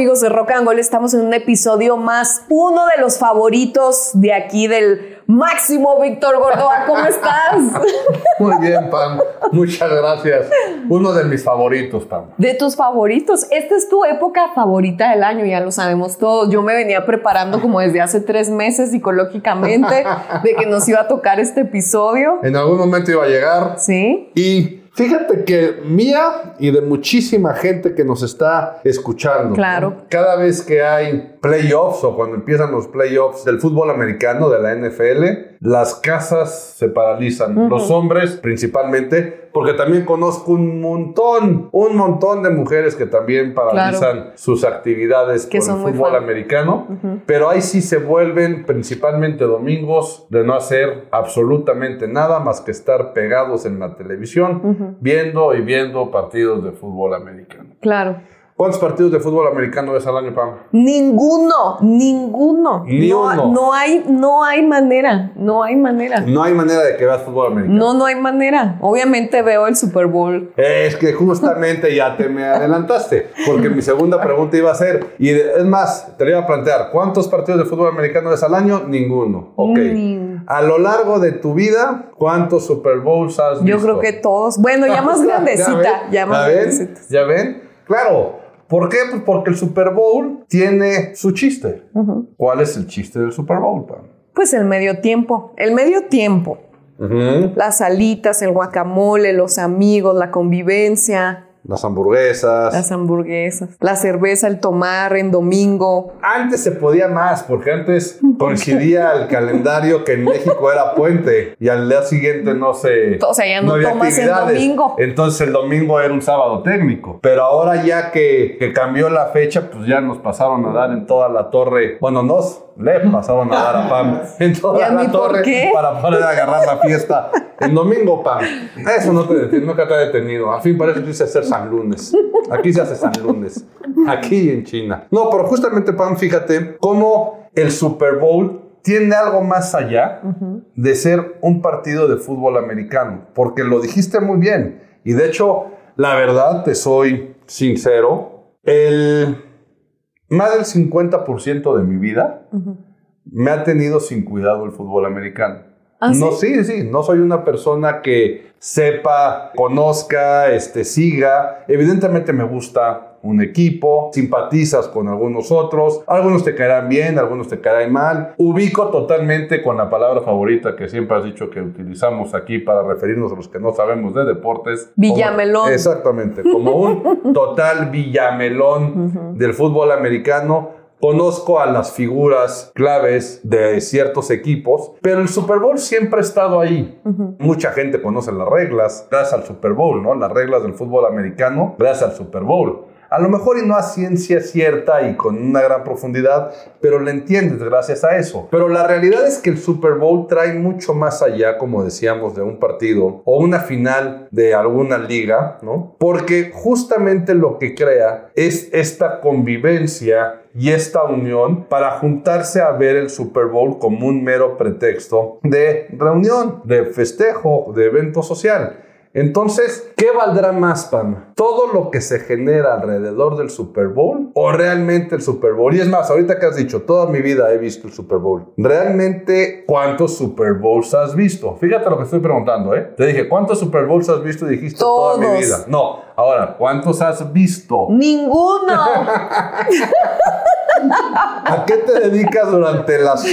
amigos de Rock and Roll, estamos en un episodio más, uno de los favoritos de aquí del Máximo Víctor Gordoa. ¿Cómo estás? Muy bien, Pam. Muchas gracias. Uno de mis favoritos, Pam. De tus favoritos. Esta es tu época favorita del año, ya lo sabemos todos. Yo me venía preparando como desde hace tres meses psicológicamente de que nos iba a tocar este episodio. En algún momento iba a llegar. Sí. Y Fíjate que mía y de muchísima gente que nos está escuchando. Claro. Cada vez que hay playoffs o cuando empiezan los playoffs del fútbol americano, de la NFL, las casas se paralizan. Los hombres principalmente, porque también conozco un montón, un montón de mujeres que también paralizan sus actividades que con el fútbol americano. Pero ahí sí se vuelven principalmente domingos de no hacer absolutamente nada más que estar pegados en la televisión, viendo y viendo partidos de fútbol americano. Claro. ¿Cuántos partidos de fútbol americano ves al año, Pam? Ninguno, ninguno. Ni no, uno. no hay, no hay manera, no hay manera. No hay manera de que veas fútbol americano. No, no hay manera. Obviamente veo el Super Bowl. Es que justamente ya te me adelantaste, porque mi segunda pregunta iba a ser, y es más, te lo iba a plantear, ¿cuántos partidos de fútbol americano ves al año? Ninguno. Ok. Ni- A lo largo de tu vida, ¿cuántos Super Bowls has visto? Yo creo que todos. Bueno, ya más grandecita, ven? ya más grandecita. ¿Ya ven? Claro. ¿Por qué? Pues porque el Super Bowl tiene su chiste. ¿Cuál es el chiste del Super Bowl, Pam? Pues el medio tiempo. El medio tiempo. Las alitas, el guacamole, los amigos, la convivencia, Las hamburguesas. las hamburguesas, la cerveza, el tomar en domingo. Antes se podía más, porque antes coincidía el calendario que en México era puente y al día siguiente no se. O sea, ya no había tomas actividades. domingo. Entonces el domingo era un sábado técnico. Pero ahora ya que, que cambió la fecha, pues ya nos pasaron a dar en toda la torre. Bueno, nos le pasaron a dar a Pam en ¿Y toda la torre qué? para poder agarrar la fiesta. En domingo, Pam. Eso no te detiene, nunca te ha detenido. A fin, parece que dice hacer San Lunes. Aquí se hace San Lunes. Aquí en China. No, pero justamente, Pam, fíjate cómo el Super Bowl tiene algo más allá de ser un partido de fútbol americano. Porque lo dijiste muy bien. Y de hecho, la verdad, te soy sincero, el más del 50% de mi vida me ha tenido sin cuidado el fútbol americano. ¿Ah, no, sí, sí, no soy una persona que sepa, conozca, este, siga. Evidentemente me gusta un equipo, simpatizas con algunos otros, algunos te caerán bien, algunos te caerán mal. Ubico totalmente con la palabra favorita que siempre has dicho que utilizamos aquí para referirnos a los que no sabemos de deportes. Villamelón. Como- exactamente, como un total villamelón del fútbol americano. Conozco a las figuras claves de ciertos equipos, pero el Super Bowl siempre ha estado ahí. Mucha gente conoce las reglas gracias al Super Bowl, ¿no? Las reglas del fútbol americano gracias al Super Bowl. A lo mejor y no a ciencia cierta y con una gran profundidad, pero le entiendes gracias a eso. Pero la realidad es que el Super Bowl trae mucho más allá, como decíamos, de un partido o una final de alguna liga, ¿no? Porque justamente lo que crea es esta convivencia y esta unión para juntarse a ver el Super Bowl como un mero pretexto de reunión, de festejo, de evento social. Entonces, ¿qué valdrá más, Pam? ¿Todo lo que se genera alrededor del Super Bowl o realmente el Super Bowl? Y es más, ahorita que has dicho, toda mi vida he visto el Super Bowl. ¿Realmente cuántos Super Bowls has visto? Fíjate lo que estoy preguntando, ¿eh? Te dije, ¿cuántos Super Bowls has visto? Y dijiste toda mi vida. No, ahora, ¿cuántos has visto? Ninguno. ¿A qué te dedicas durante las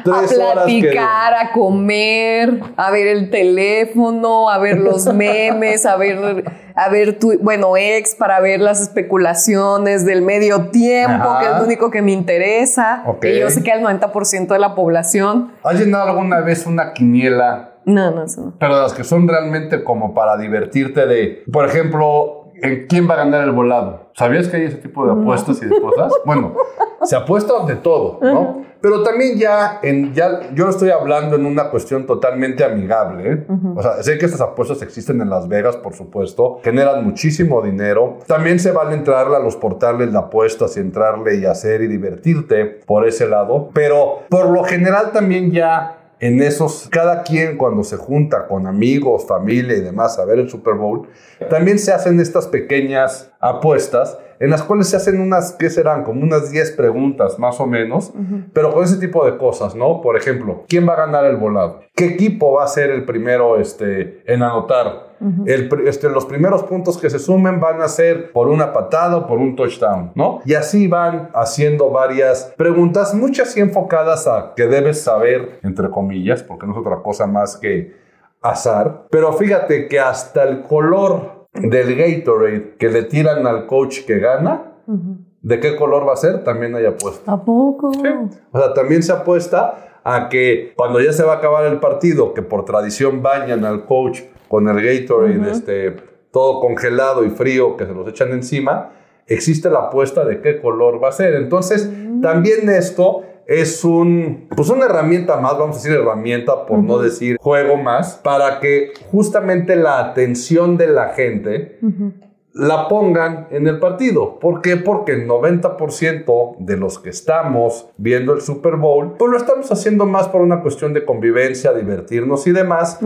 a tres horas que... platicar, a comer, a ver el teléfono, a ver los memes, a ver, a ver tu, bueno, ex, para ver las especulaciones del medio tiempo, Ajá. que es lo único que me interesa. Ok. Y yo sé que el 90% de la población. ¿Has llenado alguna vez una quiniela No, no, eso no. pero las que son realmente como para divertirte de, por ejemplo, en quién va a ganar el volado. ¿Sabías que hay ese tipo de apuestas y de cosas? Bueno, se apuesta de todo, ¿no? Pero también ya, en, ya, yo estoy hablando en una cuestión totalmente amigable. ¿eh? O sea, sé que estas apuestas existen en Las Vegas, por supuesto, generan muchísimo dinero. También se vale entrarle a los portales de apuestas y entrarle y hacer y divertirte por ese lado. Pero por lo general también ya en esos, cada quien cuando se junta con amigos, familia y demás a ver el Super Bowl, también se hacen estas pequeñas apuestas en las cuales se hacen unas, ¿qué serán? Como unas 10 preguntas más o menos, pero con ese tipo de cosas, ¿no? Por ejemplo, ¿quién va a ganar el volado? ¿Qué equipo va a ser el primero este, en anotar? el, este, los primeros puntos que se sumen van a ser por una patada o por un touchdown, ¿no? Y así van haciendo varias preguntas, muchas y enfocadas a que debes saber, entre comillas, porque no es otra cosa más que azar. Pero fíjate que hasta el color del Gatorade que le tiran al coach que gana, ¿de qué color va a ser? También hay apuesta. ¿A poco? Sí. O sea, también se apuesta a que cuando ya se va a acabar el partido, que por tradición bañan al coach con el Gatorade, este, todo congelado y frío que se los echan encima, existe la apuesta de qué color va a ser. Entonces, mm. también esto es un, pues una herramienta más, vamos a decir herramienta por no decir juego más, para que justamente la atención de la gente la pongan en el partido. ¿Por qué? Porque el 90% de los que estamos viendo el Super Bowl, pues lo estamos haciendo más por una cuestión de convivencia, divertirnos y demás.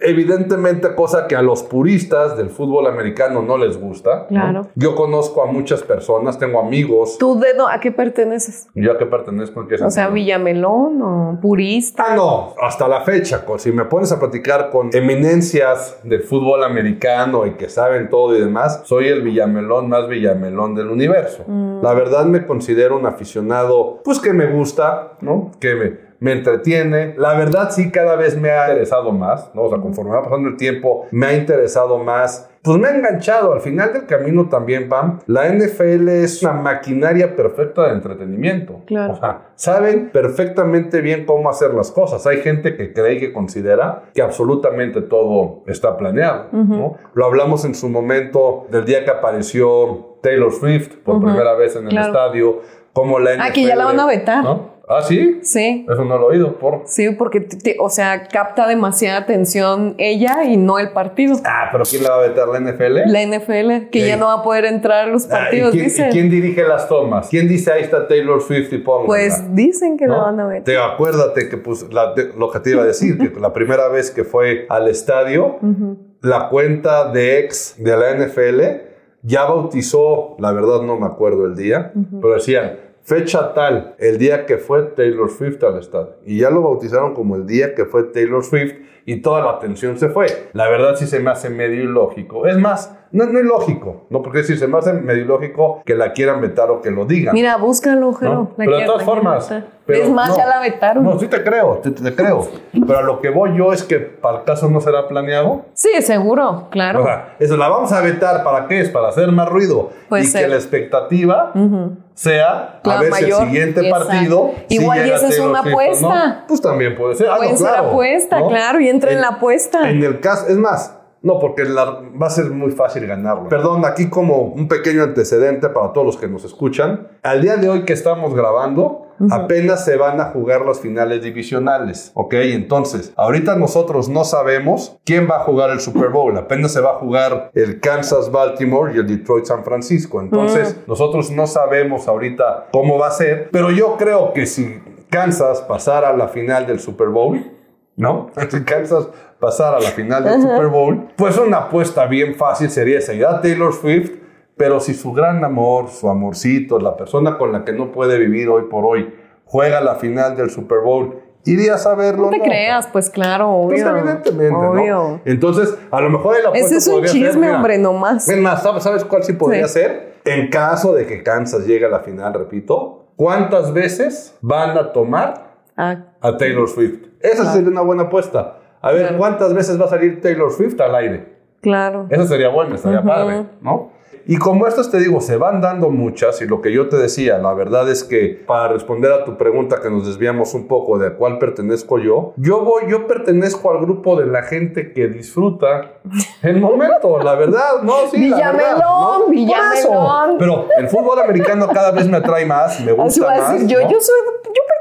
Evidentemente, cosa que a los puristas del fútbol americano no les gusta. Claro. Yo conozco a muchas personas, tengo amigos. ¿Tú de a qué perteneces? ¿Yo a qué pertenezco? ¿En qué o sea, Villamelón o purista. Ah, no, hasta la fecha. Si me pones a platicar con eminencias del fútbol americano y que saben todo y demás, soy el Villamelón más Villamelón del universo. Mm. La verdad me considero un aficionado, pues que me gusta, ¿no? Que me, me entretiene. La verdad sí cada vez me ha interesado más, ¿no? O sea, conforme va pasando el tiempo, me ha interesado más. Pues me ha enganchado. Al final del camino también, Pam, la NFL es una maquinaria perfecta de entretenimiento. Claro. O sea, saben perfectamente bien cómo hacer las cosas. Hay gente que cree y que considera que absolutamente todo está planeado, ¿no? Lo hablamos en su momento del día que apareció Taylor Swift por primera vez en el estadio, como la NFL... Aquí ya la van a vetar. ¿no? ¿Ah, sí? Sí. Eso no lo he oído, por. Sí, porque, o sea, capta demasiada atención ella y no el partido. Ah, pero ¿quién la va a vetar? ¿La NFL? La NFL, que ya no va a poder entrar a los ah, partidos, ¿y quién, quién dirige las tomas? ¿Quién dice ahí está Taylor Swift y Pong? Pues dicen que la van a vetar. Te acuérdate que, pues, lo que te iba a decir, que la primera vez que fue al estadio, la cuenta de ex de la NFL ya bautizó, la verdad no me acuerdo el día, pero decían fecha tal, el día que fue Taylor Swift al estadio. Y ya lo bautizaron como el día que fue Taylor Swift y toda la atención se fue. La verdad sí se me hace medio ilógico. Es más, no, no es lógico, ¿no? Porque si se me hace medio ilógico que la quieran vetar o que lo digan. Mira, búscalo, Jero. Pero de todas formas. es más, ya la vetaron. No, sí te creo, te, te, creo. Pero a lo que voy yo es que para el caso no será planeado. Sí, seguro, claro. O sea, eso la vamos a vetar, ¿para qué es? Para hacer más ruido. y que la expectativa sea a ver si el siguiente partido. Igual y esa es una apuesta. Pues también puede ser. Ah, puede ser apuesta, claro, y entra en, la apuesta. En el caso, es más, no, porque va a ser muy fácil ganarlo. Perdón, aquí como un pequeño antecedente para todos los que nos escuchan. Al día de hoy que estamos grabando, apenas se van a jugar las finales divisionales. ¿Ok? Entonces, ahorita nosotros no sabemos quién va a jugar el Super Bowl. Apenas se va a jugar el Kansas Baltimore y el Detroit San Francisco. Entonces, nosotros no sabemos ahorita cómo va a ser. Pero yo creo que si Kansas pasara a la final del Super Bowl, ¿no? Si Kansas pasar a la final del Super Bowl, pues una apuesta bien fácil sería seguir a Taylor Swift, pero si su gran amor, su amorcito, la persona con la que no puede vivir hoy por hoy, juega la final del Super Bowl, irías a verlo. No te creas, pues claro, obvio. Pues evidentemente, ¿no? Entonces, a lo mejor la Ese es un chisme, hombre, nomás. Más, ¿sabes cuál sí podría ser? En caso de que Kansas llegue a la final, repito, ¿cuántas veces van a tomar ah. a Taylor Swift? Esa sería una buena apuesta. A ver, ¿cuántas veces va a salir Taylor Swift al aire? Claro. Eso sería bueno, estaría padre, ¿no? Y como estas te digo, se van dando muchas y lo que yo te decía, la verdad es que para responder a tu pregunta que nos desviamos un poco de a cuál pertenezco yo, yo voy, yo pertenezco al grupo de la gente que disfruta el momento, la verdad, ¿no, sí, Villamelón, Villamelón. Pero el fútbol americano cada vez me atrae más, me gusta más. yo, yo soy,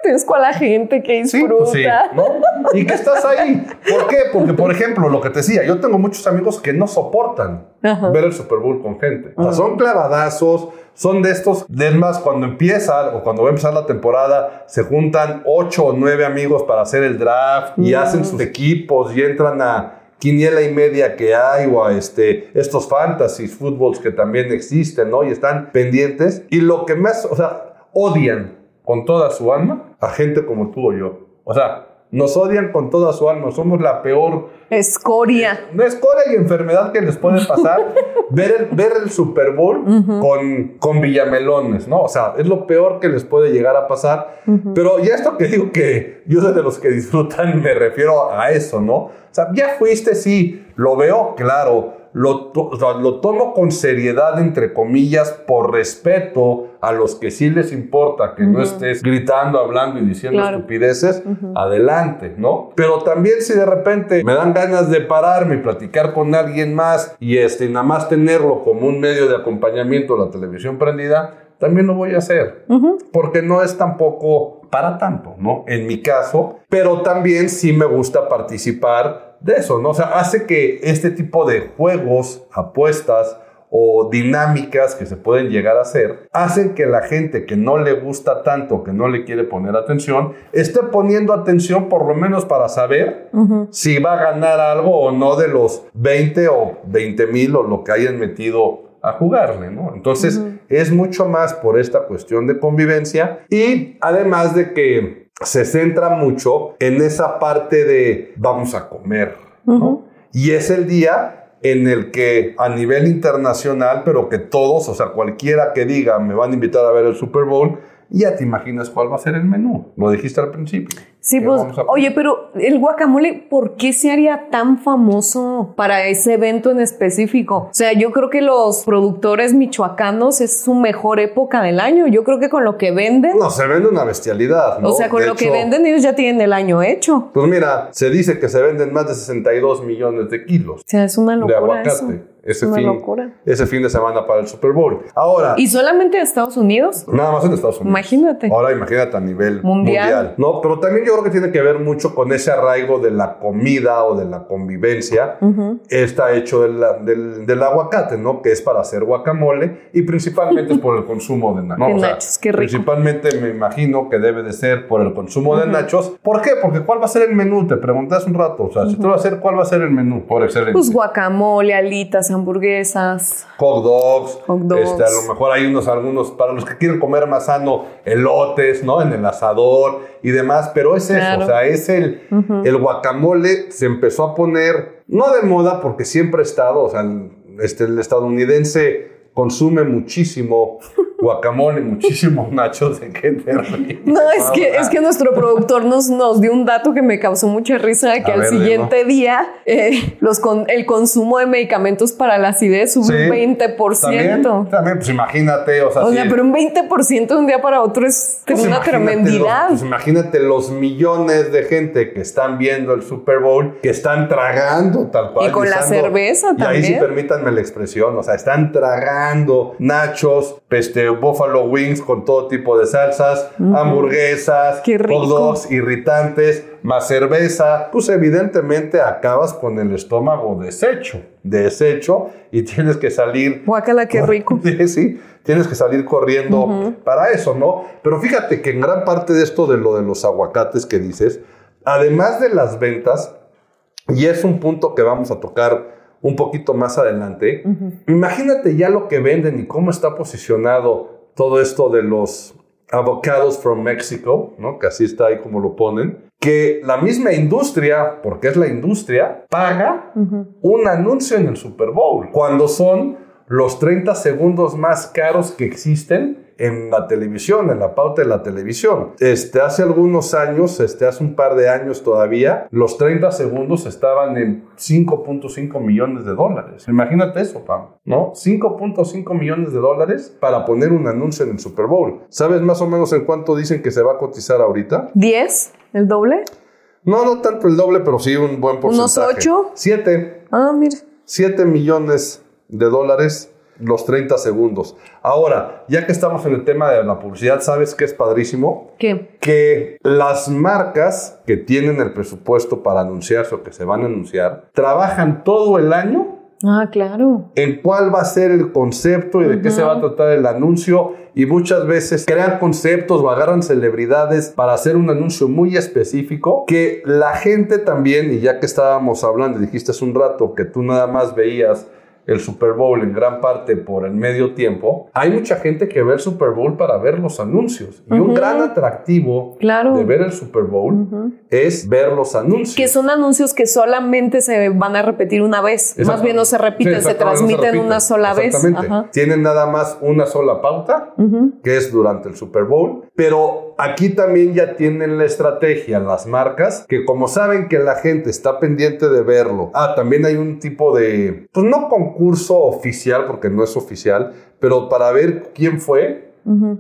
pertenezco a la gente que pues disfruta. Sí, ¿no? Y que estás ahí. ¿Por qué? Porque, por ejemplo, lo que te decía, yo tengo muchos amigos que no soportan ver el Super Bowl con gente. O sea, son clavadazos, son de estos, es más, cuando empieza o cuando va a empezar la temporada, se juntan ocho o nueve amigos para hacer el draft y hacen sus equipos y entran a quiniela y media que hay o a este, estos fantasies, fútbols que también existen, ¿no? Y están pendientes. Y lo que más, o sea, odian con toda su alma a gente como tú o yo. O sea, nos odian con toda su alma. Somos la peor. Escoria. No escoria y enfermedad que les puede pasar. ver, el, ver el Super Bowl con, con villamelones, ¿no? O sea, es lo peor que les puede llegar a pasar. Pero ya esto que digo que yo soy de los que disfrutan, me refiero a eso, ¿no? O sea, ya fuiste, sí, lo veo, claro lo, lo, tomo con seriedad, entre comillas, por respeto a los que sí les importa que no estés gritando, hablando y diciendo estupideces, adelante, ¿no? Pero también si de repente me dan ganas de pararme y platicar con alguien más y este, nada más tenerlo como un medio de acompañamiento a la televisión prendida, también lo voy a hacer, porque no es tampoco para tanto, ¿no? En mi caso, pero también sí me gusta participar de eso, ¿no? O sea, hace que este tipo de juegos, apuestas o dinámicas que se pueden llegar a hacer, hacen que la gente que no le gusta tanto, que no le quiere poner atención, esté poniendo atención por lo menos para saber si va a ganar algo o no de los 20 o 20 mil o lo que hayan metido a jugarle, ¿no? Entonces es mucho más por esta cuestión de convivencia y además de que se centra mucho en esa parte de vamos a comer, ¿no? Y es el día en el que a nivel internacional, pero que todos, o sea, cualquiera que diga me van a invitar a ver el Super Bowl, ya te imaginas cuál va a ser el menú. Lo dijiste al principio. Sí, pues, oye, pero el guacamole, ¿por qué se haría tan famoso para ese evento en específico? O sea, yo creo que los productores michoacanos es su mejor época del año. Yo creo que con lo que venden. No, se vende una bestialidad, ¿no? O sea, con lo que venden ellos ya tienen el año hecho. Pues mira, se dice que se venden más de 62 millones de kilos. O sea, es una locura. De aguacate. Ese fin, ese fin de semana para el Super Bowl. Ahora. ¿Y solamente en Estados Unidos? Nada más en Estados Unidos. Imagínate. Ahora imagínate a nivel mundial. No, pero también yo creo que tiene que ver mucho con ese arraigo de la comida o de la convivencia. Está hecho del, del, aguacate, ¿no? Que es para hacer guacamole y principalmente es por el consumo de nachos. De nachos, qué rico. Principalmente me imagino que debe de ser por el consumo de nachos. ¿Por qué? Porque ¿cuál va a ser el menú? Te preguntas un rato. O sea, si tú vas a hacer, ¿cuál va a ser el menú? Por excelencia. Pues guacamole, alitas, hamburguesas. Hot dogs. Hot dogs. Este, a lo mejor hay unos, algunos, para los que quieren comer más sano, elotes, ¿no? En el asador y demás. Pero es eso, o sea, es el, el guacamole se empezó a poner, no de moda porque siempre ha estado, o sea, este, el estadounidense consume muchísimo guacamole, muchísimos nachos de qué No, es que, es que nuestro productor nos, nos dio un dato que me causó mucha risa, que al siguiente día eh, los el consumo de medicamentos para la acidez sube un 20%. También, pues imagínate, o sea, o sea pero un 20% de un día para otro es pues una tremendidad. pues imagínate los millones de gente que están viendo el Super Bowl, que están tragando tal cual. Y con la cerveza también. Y ahí sí permítanme la expresión, o sea, están tragando nachos, peste buffalo wings con todo tipo de salsas, hamburguesas, hot dogs irritantes, más cerveza, pues evidentemente acabas con el estómago deshecho, deshecho y tienes que salir. Guácala, qué rico. Sí, tienes que salir corriendo para eso, ¿no? Pero fíjate que en gran parte de esto de lo de los aguacates que dices, además de las ventas, y es un punto que vamos a tocar un poquito más adelante, imagínate ya lo que venden y cómo está posicionado todo esto de los avocados from Mexico, ¿no? Que así está ahí como lo ponen, que la misma industria, porque es la industria, paga un anuncio en el Super Bowl, cuando son los 30 segundos más caros que existen en la televisión, en la pauta de la televisión. Este, hace algunos años, este, hace un par de años todavía, los 30 segundos estaban en 5.5 millones de dólares. Imagínate eso, Pam, ¿no? 5.5 millones de dólares para poner un anuncio en el Super Bowl. ¿Sabes más o menos en cuánto dicen que se va a cotizar ahorita? ¿10? ¿El doble? No, no tanto el doble, pero sí un buen porcentaje. ¿Unos 8? 7. Ah, mire. 7 millones de dólares los 30 segundos. Ahora, ya que estamos en el tema de la publicidad, ¿sabes qué es padrísimo? ¿Qué? Que las marcas que tienen el presupuesto para anunciarse o que se van a anunciar, trabajan todo el año Ah, claro. En cuál va a ser el concepto y de qué se va a tratar el anuncio. Y muchas veces crean conceptos o agarran celebridades para hacer un anuncio muy específico que la gente también, y ya que estábamos hablando, dijiste hace un rato que tú nada más veías el Super Bowl en gran parte por el medio tiempo, hay mucha gente que ve el Super Bowl para ver los anuncios. Y un gran atractivo de ver el Super Bowl es ver los anuncios. Que son anuncios que solamente se van a repetir una vez. Más bien no se repiten, se transmiten una sola vez. Tienen nada más una sola pauta, que es durante el Super Bowl. Pero aquí también ya tienen la estrategia, las marcas, que como saben que la gente está pendiente de verlo. Ah, también hay un tipo de, pues no concurso oficial, porque no es oficial, pero para ver quién fue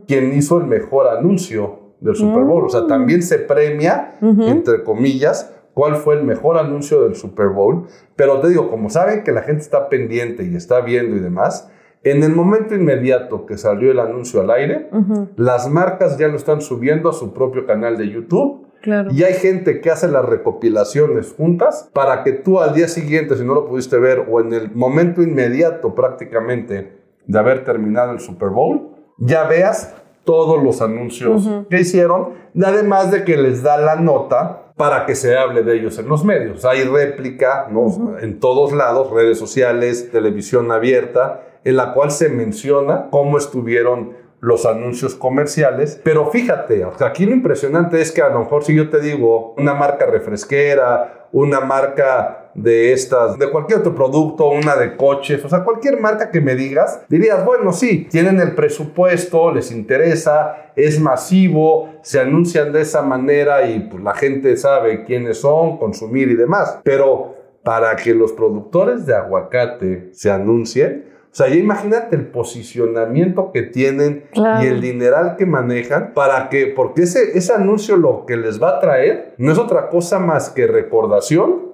quien hizo el mejor anuncio del Super Bowl. O sea, mm. también se premia, entre comillas, cuál fue el mejor anuncio del Super Bowl. Pero te digo, como saben que la gente está pendiente y está viendo y demás, en el momento inmediato que salió el anuncio al aire, las marcas ya lo están subiendo a su propio canal de YouTube. Y hay gente que hace las recopilaciones juntas para que tú al día siguiente, si no lo pudiste ver, o en el momento inmediato prácticamente de haber terminado el Super Bowl, ya veas todos los anuncios que hicieron, además de que les da la nota para que se hable de ellos en los medios. Hay réplica ¿no? en todos lados, redes sociales, televisión abierta, en la cual se menciona cómo estuvieron los anuncios comerciales. Pero fíjate, aquí lo impresionante es que a lo mejor si yo te digo una marca refresquera, una marca de estas, de cualquier otro producto, una de coches, o sea, cualquier marca que me digas, dirías, bueno, sí, tienen el presupuesto, les interesa, es masivo, se anuncian de esa manera y pues la gente sabe quiénes son, consumir y demás. Pero para que los productores de aguacate se anuncien, sea, ya imagínate el posicionamiento que tienen y el dineral que manejan para que, porque ese, ese anuncio lo que les va a traer no es otra cosa más que recordación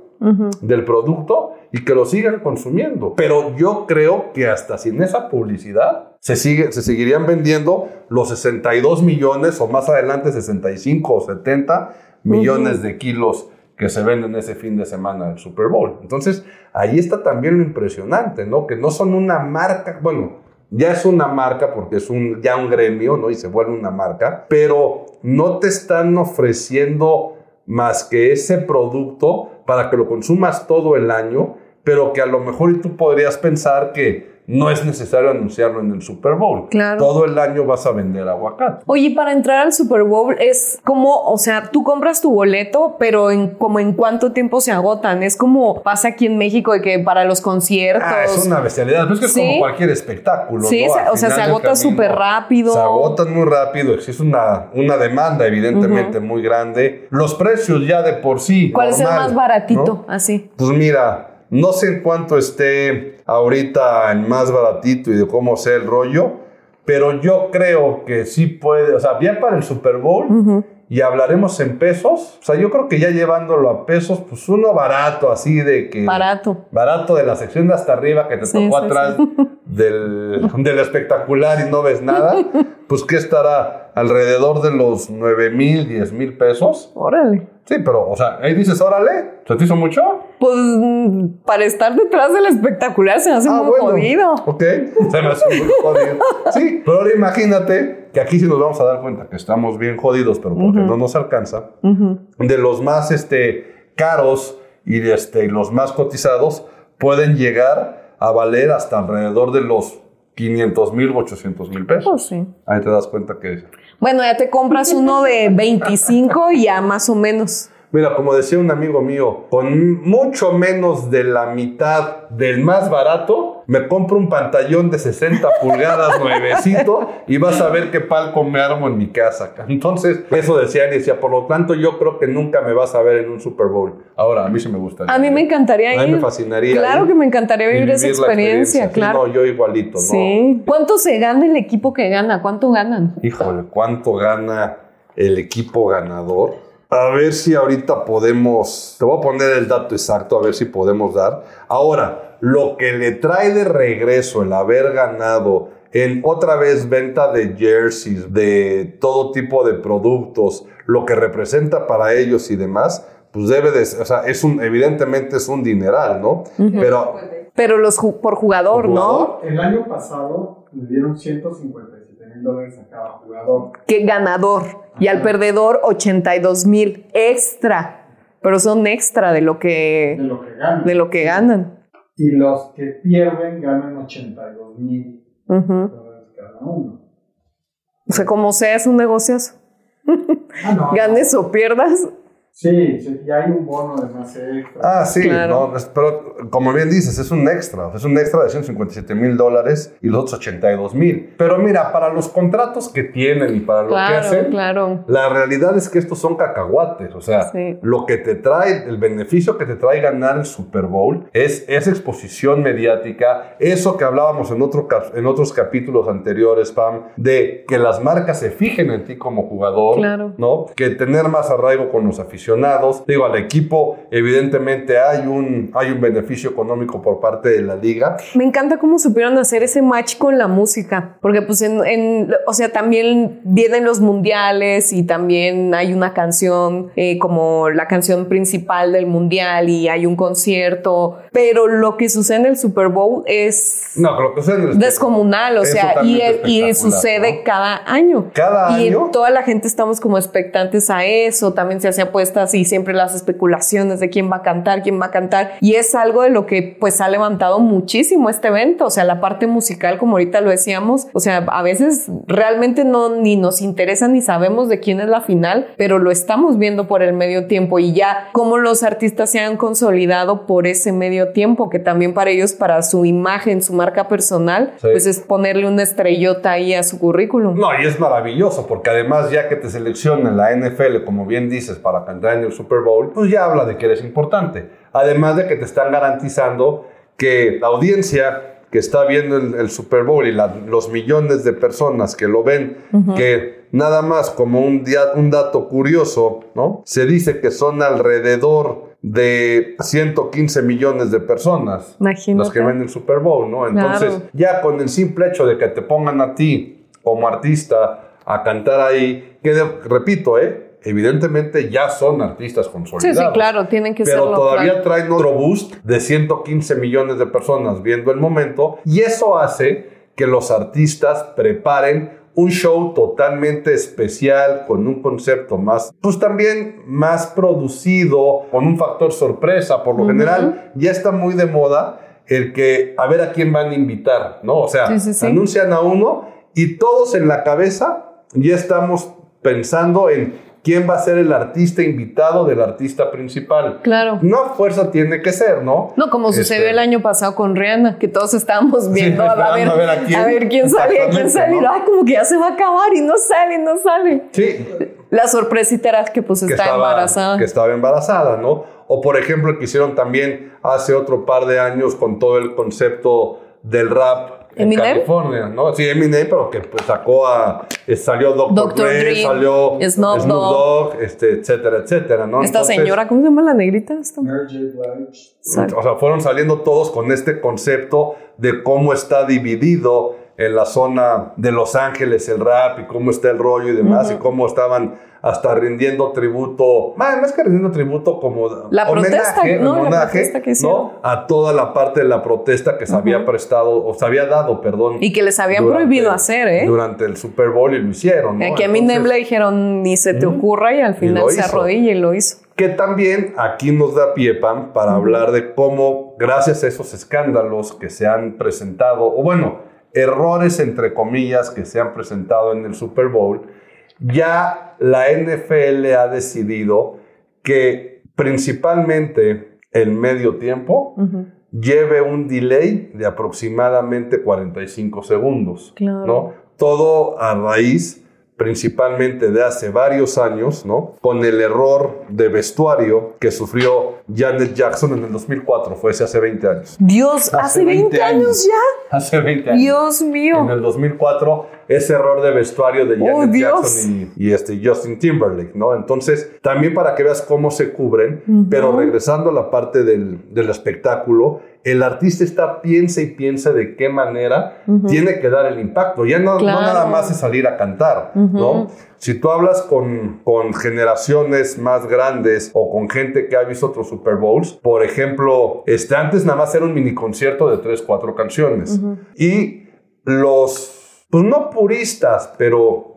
del producto y que lo sigan consumiendo. Pero yo creo que hasta sin esa publicidad se, sigue, se seguirían vendiendo los 62 millones o más adelante 65 o 70 millones de kilos que se venden ese fin de semana del Super Bowl. Entonces, ahí está también lo impresionante, ¿no? Que no son una marca, bueno, ya es una marca porque es un, ya un gremio, ¿no? Y se vuelve una marca, pero no te están ofreciendo más que ese producto para que lo consumas todo el año, pero que a lo mejor tú podrías pensar que no es necesario anunciarlo en el Super Bowl. Claro. Todo el año vas a vender aguacate. Oye, para entrar al Super Bowl es como, o sea, tú compras tu boleto, pero en como en cuánto tiempo se agotan. Es como pasa aquí en México de que para los conciertos. Ah, es una bestialidad. Pero es que es como cualquier espectáculo. Sí, o sea, se agota súper rápido. Se agotan muy rápido. Existe una, una demanda, evidentemente, muy grande. Los precios ya de por sí. ¿Cuál es el más baratito? Así. Pues mira. No sé en cuánto esté ahorita el más baratito y de cómo sea el rollo, pero yo creo que sí puede, o sea, bien para el Super Bowl y hablaremos en pesos. O sea, yo creo que ya llevándolo a pesos, pues uno barato, así de que. Barato. Barato de la sección de hasta arriba que te tocó atrás Del, del espectacular y no ves nada. pues que estará alrededor de los 9 mil, 10 mil pesos. Órale. Sí, pero, o sea, ahí dices, órale, ¿se te hizo mucho? Pues para estar detrás del espectacular se me hace ah, muy jodido. Ok, se me hace muy jodido. Sí, pero ahora imagínate que aquí sí nos vamos a dar cuenta que estamos bien jodidos, pero porque no nos alcanza. De los más este, caros y este, los más cotizados pueden llegar a valer hasta alrededor de los 500 mil, 800 mil pesos. Pues sí. Ahí te das cuenta que... Bueno, ya te compras uno de 25 y ya más o menos. Mira, como decía un amigo mío, con mucho menos de la mitad del más barato, me compro un pantallón de 60 pulgadas nuevecito y vas a ver qué palco me armo en mi casa. Entonces, eso decía y decía, por lo tanto, yo creo que nunca me vas a ver en un Super Bowl. Ahora, a mí sí me gustaría. A mí me encantaría ir. A mí me fascinaría. Claro que me encantaría vivir, esa experiencia, claro. no, yo igualito, ¿no? Sí. ¿Cuánto se gana el equipo que gana? ¿Cuánto ganan? Híjole, ¿cuánto gana el equipo ganador? A ver si ahorita podemos, te voy a poner el dato exacto, a ver si podemos dar. Ahora, lo que le trae de regreso el haber ganado en otra vez venta de jerseys, de todo tipo de productos, lo que representa para ellos y demás, pues debe de, o sea, es un, evidentemente es un dineral, ¿no? Pero Pero los ju- por jugador, ¿Por ¿no? El año pasado le dieron 157 mil dólares a cada jugador. Que ganador. Y al perdedor, 82 mil extra. Pero son extra de lo De que, lo que ganan. de lo que ganan. Y los que pierden ganan 82 mil Ujú. dólares cada uno. O sea, como sea, es un negociazo. Ah, no. Ganes o pierdas. Sí, sí, y hay un bono de más extra. Ah, sí, Claro. no, es- pero como bien dices, es un extra. Es un extra de 157 mil dólares y los otros 82 mil. Pero mira, para los contratos que tienen y para lo que hacen, claro. la realidad es que estos son cacahuates. O sea, Sí. lo que te trae, el beneficio que te trae ganar el Super Bowl es esa exposición mediática, eso que hablábamos en, otro, en otros capítulos anteriores, Pam, de que las marcas se fijen en ti como jugador, Claro. ¿no? Que tener más arraigo con los aficionados. Digo, al equipo, evidentemente hay un, hay un beneficio económico por parte de la liga. Me encanta cómo supieron hacer ese match con la música, porque pues en, en- o sea, también vienen los mundiales y también hay una canción eh, como la canción principal del mundial y hay un concierto, pero lo que sucede en el Super Bowl es No, creo que es en el- descomunal, o sea, y, y sucede ¿no? cada año. Cada y año. toda la gente estamos como expectantes a eso, también se hace apuestas y siempre las especulaciones de quién va a cantar, quién va a cantar, y es algo de lo que pues ha levantado muchísimo este evento, o sea, la parte musical, como ahorita lo decíamos, o sea, a veces realmente no ni nos interesa ni sabemos de quién es la final, pero lo estamos viendo por el medio tiempo y ya como los artistas se han consolidado por ese medio tiempo, que también para ellos, para su imagen, su marca personal, Sí. pues es ponerle una estrellota ahí a su currículum. No, y es maravilloso, porque además ya que te seleccionan la NFL, como bien dices, para cantar en el Super Bowl, pues ya habla de que eres importante. Además de que te están garantizando que la audiencia que está viendo el, el Super Bowl y la- los millones de personas que lo ven, que nada más como un, dia- un dato curioso, ¿no? Se dice que son alrededor de 115 millones de personas Imagínate. los que ven el Super Bowl, ¿no? Entonces, Claro. ya con el simple hecho de que te pongan a ti como artista a cantar ahí, que de- repito, ¿eh? Evidentemente ya son artistas Sí, consolidados. sí, claro, tienen que Pero serlo. todavía claro. traen otro boost de 115 millones de personas viendo el momento y eso hace que los artistas preparen un show totalmente especial con un concepto más, pues también más producido, con un factor sorpresa. Por lo general ya está muy de moda el que a ver a quién van a invitar, ¿no? O sea, Sí, sí, sí. anuncian a uno y todos en la cabeza ya estamos pensando en quién va a ser el artista invitado del artista principal. Claro. No a fuerza tiene que ser, ¿no? No, como sucedió Este, el año pasado con Rihanna, que todos estábamos viendo a, ver, a ver a quién. a ver quién sale, a quién sale. ¿no? Ay, como que ya se va a acabar y no sale, no sale. Sí, La sorpresita era que pues que está estaba, embarazada. que estaba embarazada, ¿no? O por ejemplo, que hicieron también hace otro par de años con todo el concepto del rap ¿Eminem? California, ¿no? Sí, Eminem, pero que pues, sacó a... eh, Salió Dr. Dr. Dre, Dre, salió Snoop Dogg, este, etcétera, etcétera, ¿no? Esta Entonces, señora, ¿cómo se llama la negrita? Esta- Mary J. Blige. Exacto. O sea, fueron saliendo todos con este concepto de cómo está dividido en la zona de Los Ángeles el rap y cómo está el rollo y demás y cómo estaban hasta rindiendo tributo, más, más que rindiendo tributo como La protesta, ¿no? La homenaje, protesta que hicieron. ¿no? a toda la parte de la protesta que se había prestado o se había dado, perdón. Y que les habían durante- prohibido hacer, ¿eh? Durante el Super Bowl y lo hicieron, ¿no? que a Entonces- le dijeron ni se te ocurra y al Y final lo se arrodilla y lo hizo. Que también aquí nos da pie, Pam, para hablar de cómo, gracias a esos escándalos que se han presentado, o bueno, errores entre comillas que se han presentado en el Super Bowl, ya la NFL ha decidido que principalmente el medio tiempo lleve un delay de aproximadamente 45 segundos. Claro. ¿no? Todo a raíz principalmente de hace varios años, ¿no? Con el error de vestuario que sufrió Janet Jackson en el 2004, fue ese hace 20 años. Dios, hace, 20, años ya. Hace 20 años. Dios mío. En el 2004 ese error de vestuario de ¡Oh, Janet! Jackson y, y este Justin Timberlake, ¿no? Entonces, también para que veas cómo se cubren, pero regresando a la parte del, del espectáculo, el artista está piensa y piensa de qué manera tiene que dar el impacto. Ya no, nada más es salir a cantar, ¿no? Si tú hablas con, con generaciones más grandes o con gente que ha visto otros Super Bowls, por ejemplo, este, antes nada más era un mini concierto de tres, cuatro canciones. Y los, pues no puristas, pero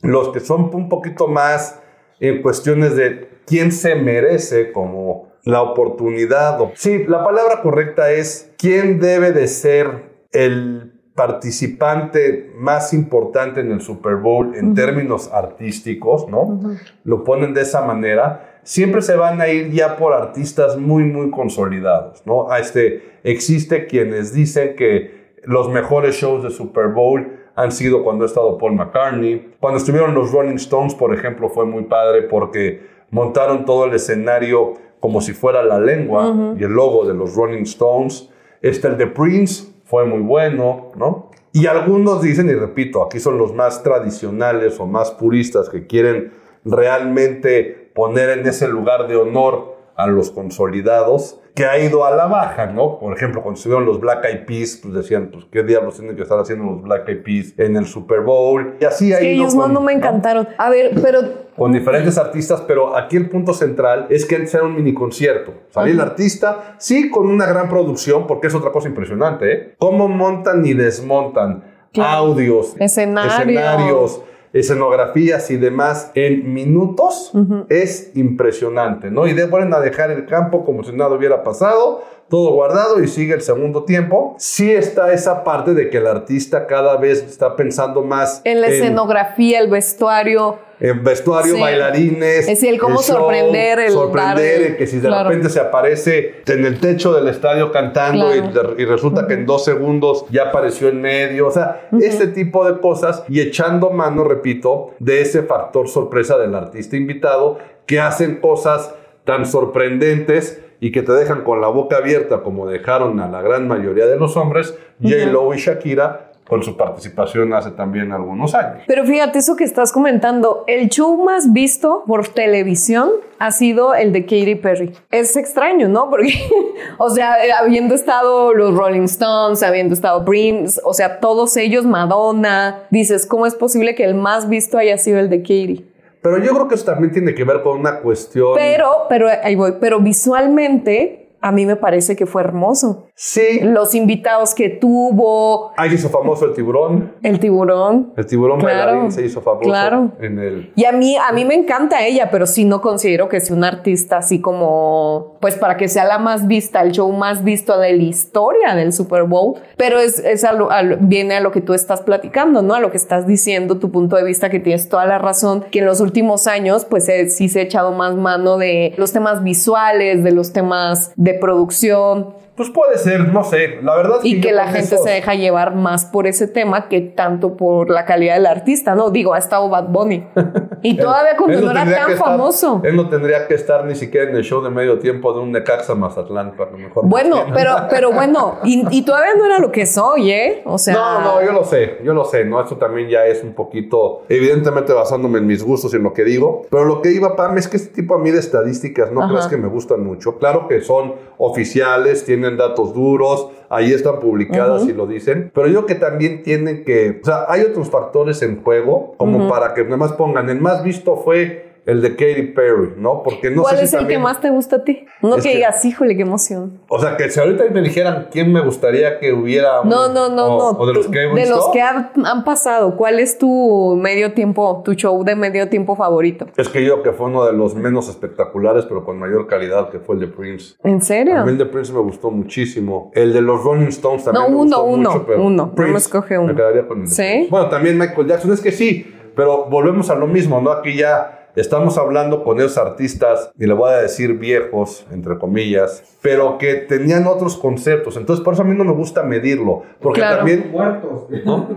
los que son un poquito más en cuestiones de quién se merece como la oportunidad. o- Sí, la palabra correcta es quién debe de ser el participante más importante en el Super Bowl en términos artísticos, ¿no? Lo ponen de esa manera. Siempre se van a ir ya por artistas muy, muy consolidados, ¿no? A este, existe quienes dicen que los mejores shows de Super Bowl han sido cuando ha estado Paul McCartney. Cuando estuvieron los Rolling Stones, por ejemplo, fue muy padre porque montaron todo el escenario como si fuera la lengua y el logo de los Rolling Stones. Este, el de Prince, fue muy bueno, ¿no? Y algunos dicen, y repito, aquí son los más tradicionales o más puristas que quieren realmente poner en ese lugar de honor a los consolidados, que ha ido a la baja, ¿no? Por ejemplo, cuando estuvieron los Black Eyed Peas, pues decían, pues, ¿qué diablos tienen que estar haciendo los Black Eyed Peas en el Super Bowl? Y así ha Sí, ido ellos con- no me encantaron. A ver, pero con diferentes artistas, pero aquí el punto central es que antes era un mini concierto. Salía el artista, sí, con una gran producción, porque es otra cosa impresionante, ¿eh? Cómo montan y desmontan Claro. audios, Escenarios. escenarios, escenografías y demás en minutos es impresionante, ¿no? Y de vuelven a dejar el campo como si nada hubiera pasado, todo guardado y sigue el segundo tiempo. Sí está esa parte de que el artista cada vez está pensando más en la escenografía, el vestuario. En vestuario, Sí. bailarines. Es el cómo sorprender, el sorprender, el que si de claro. repente se aparece en el techo del estadio cantando y, Claro. de- y resulta que en dos segundos ya apareció en medio. O sea, este tipo de cosas y echando mano, repito, de ese factor sorpresa del artista invitado que hacen cosas tan sorprendentes y que te dejan con la boca abierta como dejaron a la gran mayoría de los hombres, J-Lo y Shakira con su participación hace también algunos años. Pero fíjate eso que estás comentando, el show más visto por televisión ha sido el de Katy Perry. Es extraño, ¿no? Porque, o sea, eh, habiendo estado los Rolling Stones, habiendo estado Prince, o sea, todos ellos, Madonna, dices, ¿cómo es posible que el más visto haya sido el de Katy? Pero yo creo que eso también tiene que ver con una cuestión. Pero, pero ahí voy, pero visualmente a mí me parece que fue hermoso. sí, Los invitados que tuvo, ahí se hizo famoso el tiburón. el tiburón. El tiburón Claro, bailarín se hizo famoso claro. en el. Y a mí, a mí me encanta ella, pero sí no considero que sea una artista así como, pues para que sea la más vista, el show más visto de la historia del Super Bowl. Pero es, es a lo- a lo- viene a lo que tú estás platicando, ¿no? A lo que estás diciendo, tu punto de vista, que tienes toda la razón, que en los últimos años, pues eh, sí se ha echado más mano de los temas visuales, de los temas de producción, Pues puede ser, no sé. La verdad es y yo que la gente esos- se deja llevar más por ese tema que tanto por la calidad del artista, ¿no? Digo, ha estado Bad Bunny. Y todavía cuando no era tan que estar- famoso. Él no tendría que estar ni siquiera en el show de medio tiempo de un Necaxa Mazatlán, a lo mejor. Bueno, pero, pero bueno, y, y todavía no era lo que soy, ¿eh? O sea. No, no, yo lo sé, yo lo sé, ¿no? Eso también ya es un poquito, evidentemente basándome en mis gustos y en lo que digo, pero lo que iba, Pam, es que este tipo a mí de estadísticas no Ajá. creas que me gustan mucho. Claro que son oficiales, tienen datos duros, ahí están publicadas y lo dicen, pero yo que también tienen que, o sea, hay otros factores en juego como para que nada más pongan, el más visto fue el de Katy Perry, ¿no? Porque no ¿Cuál sé es si el también- que más te gusta a ti? No Es que que- digas, híjole, qué emoción. O sea, que si ahorita me dijeran quién me gustaría que hubiera... No, no, no, o, no. O de los que he de visto. los que han, han pasado, ¿cuál es tu medio tiempo, tu show de medio tiempo favorito? Es que yo que fue uno de los menos espectaculares, pero con mayor calidad, que fue el de Prince. ¿En serio? A mí el de Prince me gustó muchísimo. El de los Rolling Stones también No, me uno, gustó uno, mucho, pero uno. No me escoge uno. Me quedaría con el de ¿Sí? Prince. Bueno, también Michael Jackson. Es que sí, pero volvemos a lo mismo, ¿no? Aquí ya Estamos hablando con esos artistas, y le voy a decir viejos, entre comillas, pero que tenían otros conceptos. Entonces, por eso a mí no me gusta medirlo. Porque Claro. también. Muertos.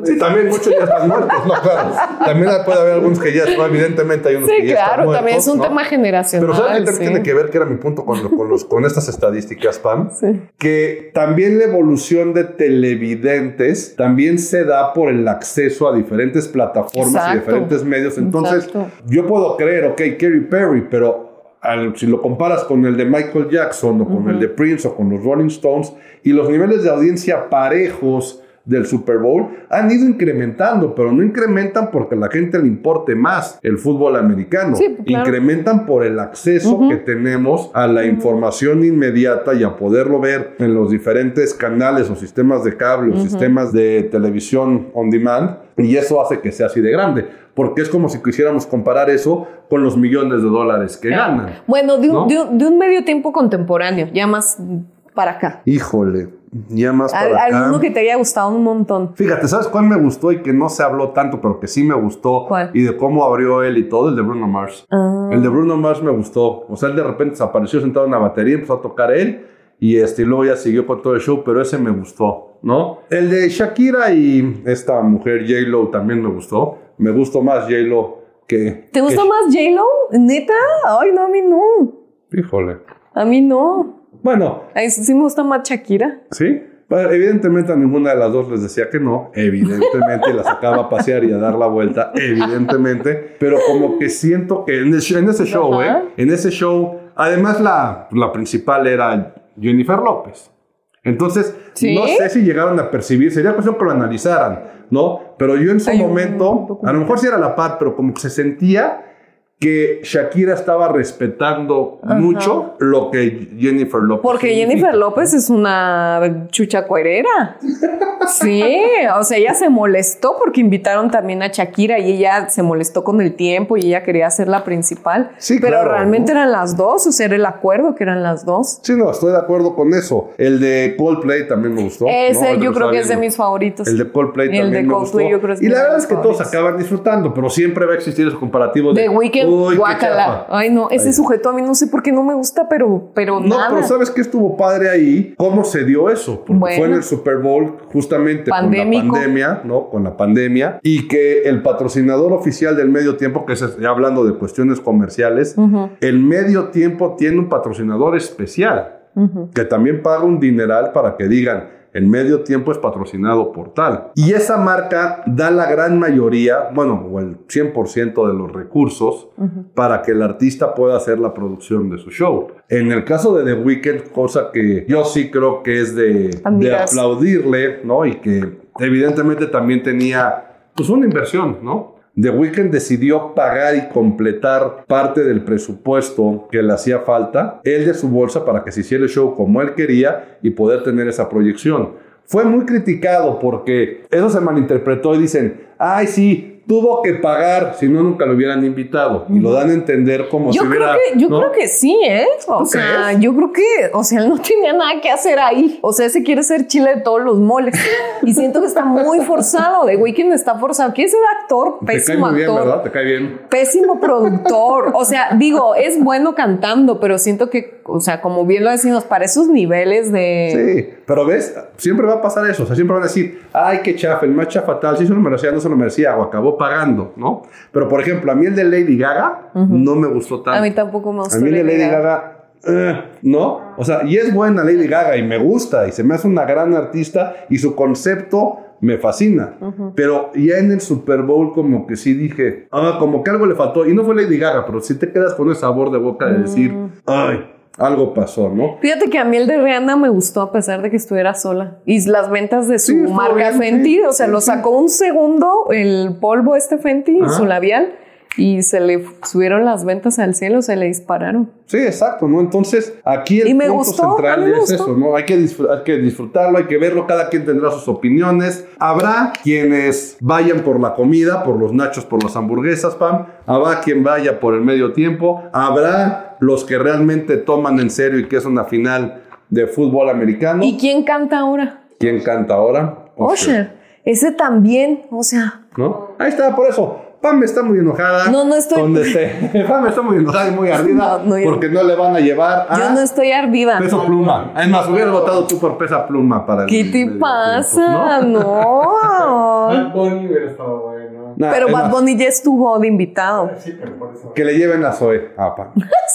Sí, también muchos ya están muertos, ¿no? Claro. También puede haber algunos que ya están, evidentemente hay unos Sí, que ya están claro, muertos, también es un ¿no? tema generacional. Pero ¿sabes qué sí. tiene que ver? Que era mi punto con, con, los, con estas estadísticas, Pam. Sí. Que también la evolución de televidentes también se da por el acceso a diferentes plataformas y Exacto. diferentes medios. Entonces, Exacto. yo puedo creer, ok, Katy Perry, pero al- si lo comparas con el de Michael Jackson o con el de Prince o con los Rolling Stones y los niveles de audiencia parejos del Super Bowl han ido incrementando, pero no incrementan porque a la gente le importe más el fútbol americano. Sí, claro. Incrementan por el acceso que tenemos a la información inmediata y a poderlo ver en los diferentes canales o sistemas de cable o sistemas de televisión on demand. Y eso hace que sea así de grande, porque es como si quisiéramos comparar eso con los millones de dólares que ganan. Bueno, de un, ¿No? de un- de un medio tiempo contemporáneo, ya más para acá. Híjole, ya más Al- para acá. Alguno que te haya gustado un montón. Fíjate, ¿sabes cuál me gustó y que no se habló tanto, pero que sí me gustó? ¿Cuál? Y de cómo abrió él y todo, el de Bruno Mars. Ah. El de Bruno Mars me gustó. O sea, él de repente desapareció sentado en una batería, empezó a tocar él y, este, y luego ya siguió con todo el show, pero ese me gustó, ¿no? El de Shakira y esta mujer J-Lo también me gustó. Me gustó más J-Lo que... ¿Te gusta que- más J-Lo? ¿Neta? Ay, no, a mí no. Híjole. A mí no. Bueno, Ay, sí me gusta más Shakira. Sí, pero evidentemente a ninguna de las dos les decía que no, evidentemente la sacaba a pasear y a dar la vuelta, evidentemente, pero como que siento que en, el show- en ese show. ¿eh? En ese show, además la, la principal era Jennifer López. Entonces, ¿Sí? no sé si llegaron a percibir, sería cuestión que lo analizaran, ¿no? Pero yo en su momento, a lo mejor sí era la par, pero como que se sentía que Shakira estaba respetando Ajá. mucho lo que Jennifer López. Porque significa. Jennifer López es una chucha cuerera. Sí, o sea, ella se molestó porque invitaron también a Shakira y ella se molestó con el tiempo y ella quería ser la principal. Sí, Pero claro, realmente ¿no? eran las dos, o sea, era el acuerdo que eran las dos. Sí, no, estoy de acuerdo con eso. El de Coldplay también me gustó. Ese yo creo que es de mis favoritos. El de Coldplay el también de me Coldplay gustó. yo creo que es y de la verdad es que todos acaban disfrutando, pero siempre va a existir ese comparativo de The Weeknd, "Uy, qué guácala. chafa". Ay, no, ese Ay. sujeto a mí no sé por qué no me gusta, pero, pero No, nada. pero ¿sabes qué estuvo padre ahí? ¿Cómo se dio eso? Porque Bueno. fue en el Super Bowl justamente Pandémico. con la pandemia, ¿no? Con la pandemia. Y que el patrocinador oficial del medio tiempo, que es ya hablando de cuestiones comerciales, el medio tiempo tiene un patrocinador especial. que también paga un dineral para que digan, el medio tiempo es patrocinado por tal. Y esa marca da la gran mayoría, bueno, o el 100% de los recursos para que el artista pueda hacer la producción de su show. En el caso de The Weeknd, cosa que yo sí creo que es de, de aplaudirle, ¿no? Y que evidentemente también tenía, pues, una inversión, ¿no? The Weeknd decidió pagar y completar parte del presupuesto que le hacía falta, él de su bolsa, para que se hiciera el show como él quería y poder tener esa proyección. Fue muy criticado porque eso se malinterpretó y dicen, ay, sí, tuvo que pagar, si no, nunca lo hubieran invitado. Y lo dan a entender como Yo si creo hubiera... que, yo ¿no? creo que sí, ¿eh? O ¿Tú sea, crees? yo creo que, o sea, él no tenía nada que hacer ahí. O sea, ese quiere ser chile de todos los moles. Y siento que está muy forzado. The Weeknd está forzado. Quiere ser actor, Te cae pésimo muy bien, actor. ¿verdad? Te cae bien. Pésimo productor. O sea, digo, es bueno cantando, pero siento que, o sea, como bien lo decimos, para esos niveles de. Sí, pero ves, siempre va a pasar eso. O sea, siempre van a decir, ay, qué chafa, el más chafa tal, si se lo merecía, no se lo merecía, o acabó pagando, ¿no? Pero, por ejemplo, a mí el de Lady Gaga no me gustó tanto. A mí tampoco me gusta. A mí el de Lady Gaga. Gaga, eh, ¿no? O sea, y es buena Lady Gaga y me gusta y se me hace una gran artista y su concepto me fascina. Pero ya en el Super Bowl como que sí dije, ah, como que algo le faltó. Y no fue Lady Gaga, pero sí te quedas con ese sabor de boca de decir, Mm. ay, algo pasó, ¿no? Fíjate que a mí el de Rihanna me gustó a pesar de que estuviera sola. Y las ventas de su Sí, marca bien, Fenty, sí, o sea, sí, lo sacó un segundo el polvo este Fenty, Ajá. su labial, y se le subieron las ventas al cielo, se le dispararon. Sí, exacto, ¿no? Entonces, aquí el Y me punto gustó, central me es gustó. eso, ¿no? Hay que, hay que disfrutarlo, hay que verlo, cada quien tendrá sus opiniones. Habrá quienes vayan por la comida, por los nachos, por las hamburguesas, Pam. Habrá quien vaya por el medio tiempo. Habrá los que realmente toman en serio y que es una final de fútbol americano. ¿Y quién canta ahora? ¿Quién canta ahora? Usher. Ese también, o sea, ¿no? Ahí está, por eso. Pam está muy enojada. No, no estoy- Con este- Pam está muy enojada y muy ardida No, no, porque no le van a llevar a Yo no estoy ardida. peso pluma. Es más, hubieras votado tú por pesa pluma para el ¿Qué te medio pasa? tiempo, ¿no? No. Nah, Pero Bad más, Bunny ya estuvo de invitado. Sí, pero por eso. Que le lleven a Zoe. a Pam.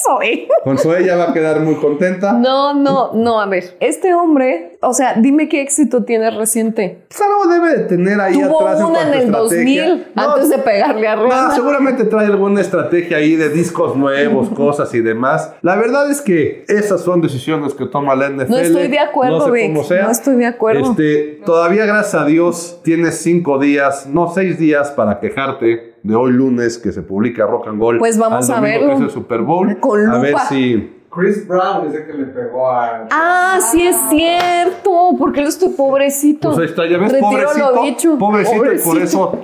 Soy. Con Zoe ya va a quedar muy contenta. No, no, no. A ver, este hombre, o sea, dime qué éxito tiene reciente. Pues algo debe de tener ahí Tuvo atrás una en el estrategia. 2000, No, antes de pegarle a No, Rihanna. seguramente trae alguna estrategia ahí de discos nuevos, cosas y demás. La verdad es que esas son decisiones que toma la NFL. No estoy de acuerdo, no sé Vic. cómo sea. No estoy de acuerdo. Este, todavía, gracias a Dios, tienes cinco días, no seis días para quejarte de hoy lunes que se publica Rock and Gold. Pues vamos al a que es el Super Bowl. Con A ver lupa. si. Chris Brown es el que le pegó a. Ah, sí es cierto. porque lo estoy pobrecito? Pues ahí está, ya ves, Retiro pobrecito, lo dicho. pobrecito, y por eso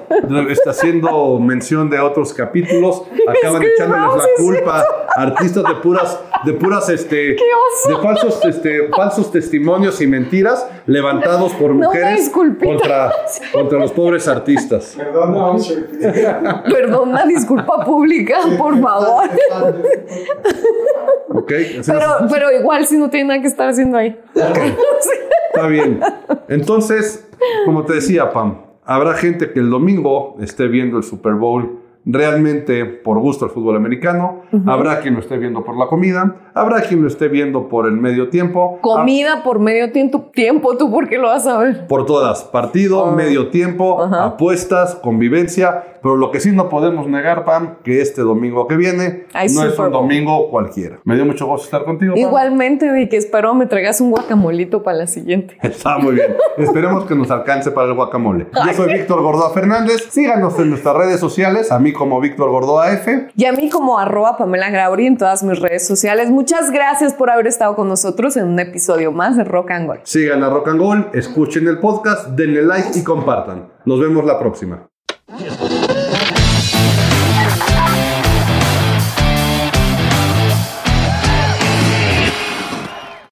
está haciendo mención de otros capítulos. Acaban echándoles Brown, la culpa artistas de puras, de puras, este, oso! de falsos, este, falsos testimonios y mentiras levantados por No, mujeres disculpita. contra, contra los pobres artistas. No. Perdón, una disculpa pública, por favor. ¿Ok? Así Pero, pero igual si no tiene nada que estar haciendo ahí. Está bien. Entonces, como te decía, Pam, habrá gente que el domingo esté viendo el Super Bowl realmente por gusto al fútbol americano. Habrá quien lo esté viendo por la comida. Habrá quien lo esté viendo por el medio tiempo. Comida por medio tiempo, tiempo, ¿tú por qué lo vas a ver? Por todas, partido, medio tiempo, apuestas, convivencia, pero lo que sí no podemos negar, Pam, que este domingo que viene no es un domingo cualquiera. Me dio mucho gusto estar contigo. Pam. Igualmente, vi que espero me traigas un guacamolito para la siguiente. Está muy bien. Esperemos que nos alcance para el guacamole. Yo soy Víctor Gordoa Fernández. Síganos en nuestras redes sociales, a mí como Víctor Gordoa F. Y a mí como arroba Pamela Grauri en todas mis redes sociales. Muchas gracias por haber estado con nosotros en un episodio más de Rock and Gold. Sigan a Rock and Roll, escuchen el podcast, denle like y compartan. Nos vemos la próxima.